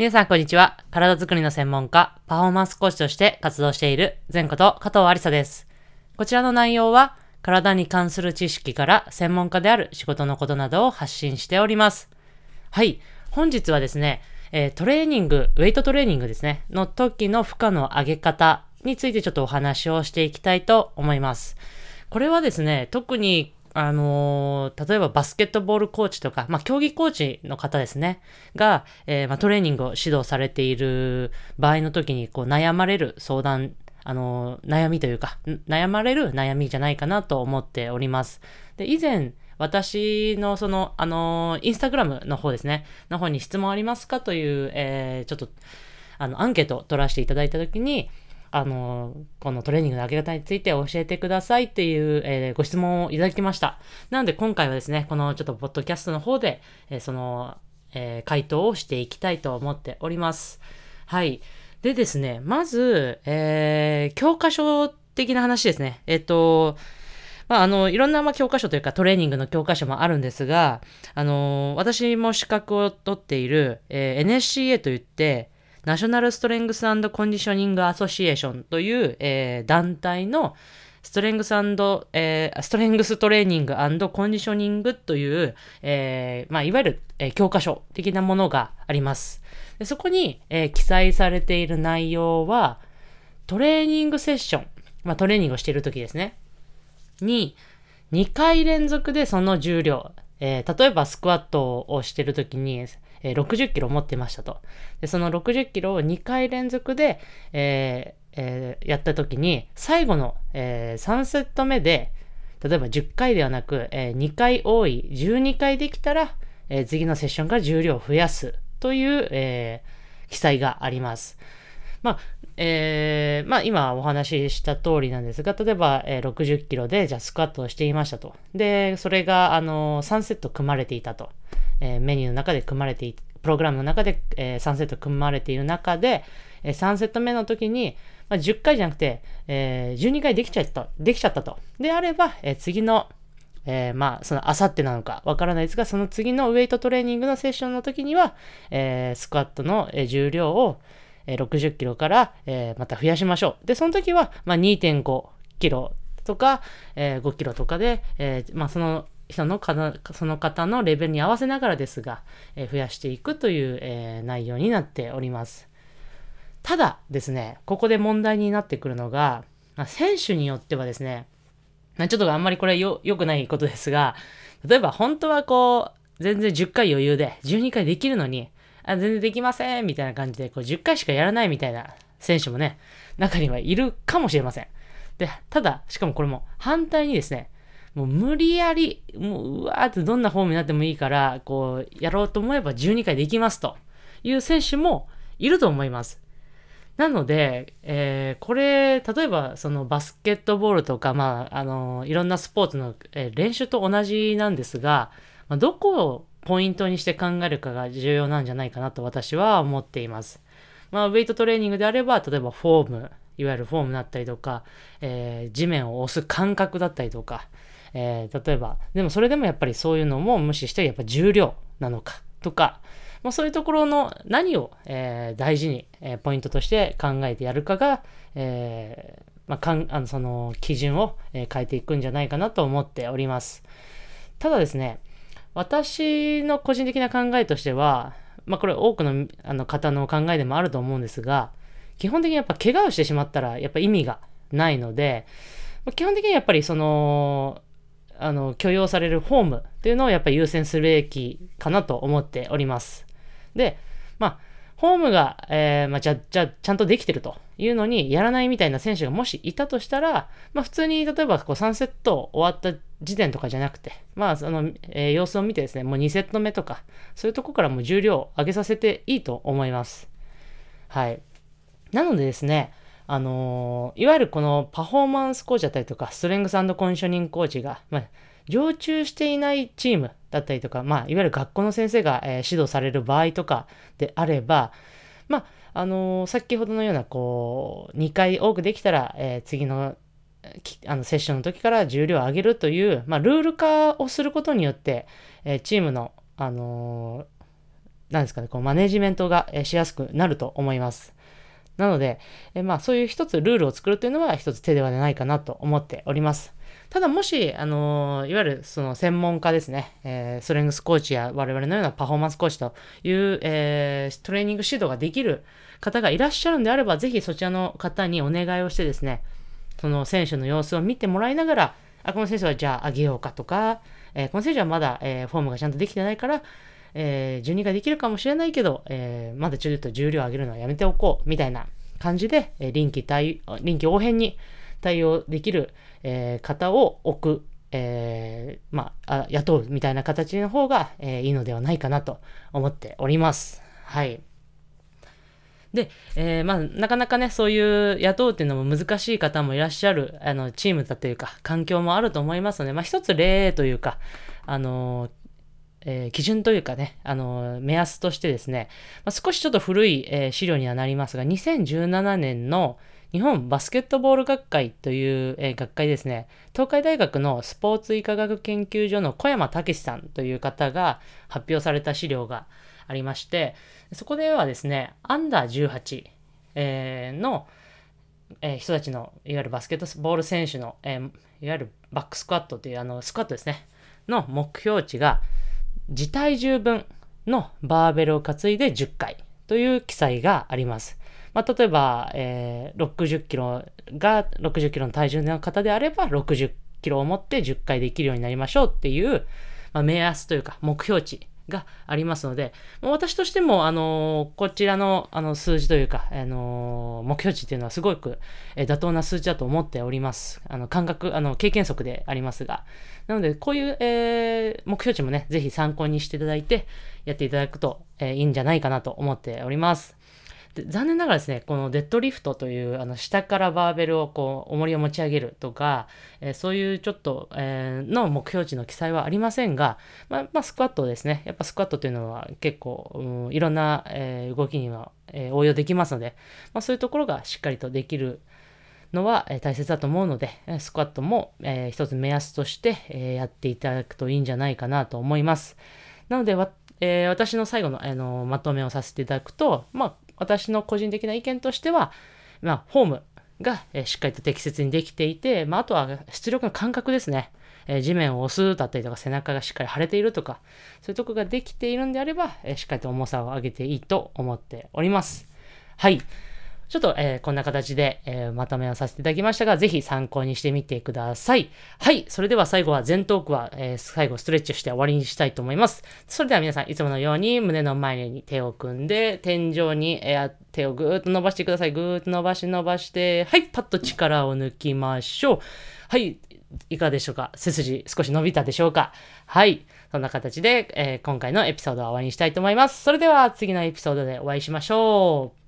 皆さん、こんにちは。体づくりの専門家、パフォーマンスコーチとして活動している、前こと加藤ありさです。こちらの内容は、体に関する知識から専門家である仕事のことなどを発信しております。はい。本日はですね、えー、トレーニング、ウェイトトレーニングですね、の時の負荷の上げ方についてちょっとお話をしていきたいと思います。これはですね、特にあのー、例えばバスケットボールコーチとか、まあ、競技コーチの方ですね、が、えー、まあ、トレーニングを指導されている場合の時に、こう、悩まれる相談、あのー、悩みというか、悩まれる悩みじゃないかなと思っております。で、以前、私のその、あのインスタグラムの方ですね、の方に質問ありますかという、えちょっと、あの、アンケートを取らせていただいた時に、あの、このトレーニングの上げ方について教えてくださいっていう、えー、ご質問をいただきました。なので今回はですね、このちょっとポッドキャストの方で、えー、その、えー、回答をしていきたいと思っております。はい。でですね、まず、えー、教科書的な話ですね。えっ、と、まあ、あの、いろんな、ま教科書というかトレーニングの教科書もあるんですが、あの、私も資格を取っている、えー、NSCA といって、ナショナルストレングスコンディショニングアソシエーションという、えー、団体のストレングス、えー、ストレングストレーニングコンディショニングという、えー、まあ、いわゆる、えー、教科書的なものがあります。でそこに、えー、記載されている内容は、トレーニングセッション、まあ、トレーニングをしている時ですね、に、2回連続でその重量、えー、例えばスクワットをしている時に、えー、60キロ持ってましたと。で、その60キロを2回連続で、えーえー、やった時に、最後の、えー、3セット目で、例えば10回ではなく、えー、2回多い、12回できたら、えー、次のセッションから重量を増やすという、えー、記載があります。まあ、えー、まあ今お話しした通りなんですが、例えば、えー、60キロでじゃあスクワットをしていましたと。で、それがあの3セット組まれていたと。えー、メニューの中で組まれていプログラムの中で、えー、3セット組まれている中で、えー、3セット目の時に、まあ、10回じゃなくて、えー、12回できちゃった、できちゃったと。であれば、えー、次の、えー、まあ、その、あさってなのかわからないですが、その次のウェイトトレーニングのセッションの時には、えー、スクワットの、重量を、えー、60キロから、えー、また増やしましょう。で、その時は、まあ、2.5キロとか、えー、5キロとかで、えー、まあ、その人のその方のレベルに合わせながらですが、え、増やしていくという、え、内容になっております。ただですね、ここで問題になってくるのが、ま、選手によってはですね、ちょっとあんまりこれよ、良くないことですが、例えば本当はこう、全然10回余裕で、12回できるのに、あ全然できませんみたいな感じで、こう10回しかやらないみたいな選手もね、中にはいるかもしれません。で、ただ、しかもこれも反対にですね、もう無理やり、もううわーってどんなフォームになってもいいから、こう、やろうと思えば12回できますという選手もいると思います。なので、えー、これ、例えば、そのバスケットボールとか、まあ、あの、いろんなスポーツの、えー、練習と同じなんですが、まあ、どこをポイントにして考えるかが重要なんじゃないかなと私は思っています。まあ、ウェイトトレーニングであれば、例えばフォーム、いわゆるフォームだったりとか、えー、地面を押す感覚だったりとか、えー、例えば、でもそれでもやっぱりそういうのも無視して、やっぱ重量なのかとか、もうそういうところの何を、えー、大事に、えー、ポイントとして考えてやるかが、えーまあ、かんあのその基準を、え変えていくんじゃないかなと思っております。ただですね、私の個人的な考えとしては、まあ、これ多くのあの方の考えでもあると思うんですが、基本的にやっぱ怪我をしてしまったらやっぱ意味がないので、基本的にやっぱりそのあの、許容されるフォームっていうのをやっぱり優先すべきかなと思っております。で、まあ、フォームが、えー、まあ、じゃ、じゃ、ちゃんとできてるというのに、やらないみたいな選手がもしいたとしたら、まあ、普通に、例えば、こう、3セット終わった時点とかじゃなくて、まあ、その、えー、様子を見てですね、もう2セット目とか、そういうとこからもう重量を上げさせていいと思います。はい。なのでですね、あのー、いわゆるこのパフォーマンスコーチだったりとか、ストレングスコンディショニングコーチが、まあ、常駐していないチームだったりとか、まあ、いわゆる学校の先生が、えー、指導される場合とかであれば、まあ、あのー、先ほどのような、こう、2回多くできたら、え、次のあのセッションの時から重量を上げるという、まあ、ルール化をすることによって、えチームの、あのなんですかね、こうマネジメントがえしやすくなると思います。なので、えまあそういう一つルールを作るというのは一つ手ではないかなと思っております。ただもし、あのいわゆるその専門家ですね、えーストレングスコーチや我々のようなパフォーマンスコーチという、えートレーニング指導ができる方がいらっしゃるんであれば、ぜひそちらの方にお願いをしてですね、その選手の様子を見てもらいながら、あ、この選手はじゃあ上げようかとか、えーこの選手はまだ、えフォームがちゃんとできてないから、えー12ができるかもしれないけど、えーまだちょっと重量上げるのはやめておこう、みたいな感じで、えー臨機対、臨機応変に対応できる、えー方を置く、えーまあ、あ雇うみたいな形の方が、えーいいのではないかなと思っております。はい。で、えーまあ、なかなかね、そういう雇うっていうのも難しい方もいらっしゃる、あの、チームだというか、環境もあると思いますので、まあ、一つ例というか、あのえー基準というかね、あのー目安としてですね、まあ、少しちょっと古い、えー資料にはなりますが、2017年の日本バスケットボール学会という、え学会ですね、東海大学のスポーツ医科学研究所の小山武さんという方が発表された資料がありまして、そこではですね、アンダー18、えの、え人たちの、いわゆるバスケットボール選手の、えいわゆるバックスクワットという、あの、スクワットですね、の目標値が、自体重分のバーベルを担いで10回という記載があります。まあ、例えば、えー60キロが60キロの体重の方であれば、60キロを持って10回できるようになりましょうっていう、まあ、目安というか目標値がありますので、もう私としても、あのーこちらのあの数字というか、あのー目標値っていうのはすごく、えー妥当な数字だと思っております。あの感覚、あの経験則でありますが。なので、こういう、えー目標値もね、ぜひ参考にしていただいて、やっていただくと、えーいいんじゃないかなと思っております。で残念ながらですね、このデッドリフトという、あの、下からバーベルをこう、重りを持ち上げるとか、えーそういうちょっと、えーの目標値の記載はありませんが、まあ、まあ、スクワットですね。やっぱスクワットというのは結構、うんいろんな、えー動きには、え応用できますので、まあ、そういうところがしっかりとできるのは、え大切だと思うので、スクワットも、えー一つ目安として、えやっていただくといいんじゃないかなと思います。なので、わえー私の最後の、あのまとめをさせていただくと、まあ、私の個人的な意見としては、まあ、フォームが、えしっかりと適切にできていて、まあ、あとは出力の感覚ですね。え地面を押すだったりとか、背中がしっかり腫れているとか、そういうとこができているんであれば、えしっかりと重さを上げていいと思っております。はい。ちょっと、えーこんな形で、えーまとめをさせていただきましたが、ぜひ参考にしてみてください。はい。それでは最後は前トークは、えー最後ストレッチをして終わりにしたいと思います。それでは皆さん、いつものように胸の前に手を組んで、天井に、えー手をぐーっと伸ばしてください。ぐーっと伸ばし伸ばして、はい。パッと力を抜きましょう。はい。いかがでしょうか？背筋少し伸びたでしょうか？はい。そんな形で、えー今回のエピソードは終わりにしたいと思います。それでは次のエピソードでお会いしましょう。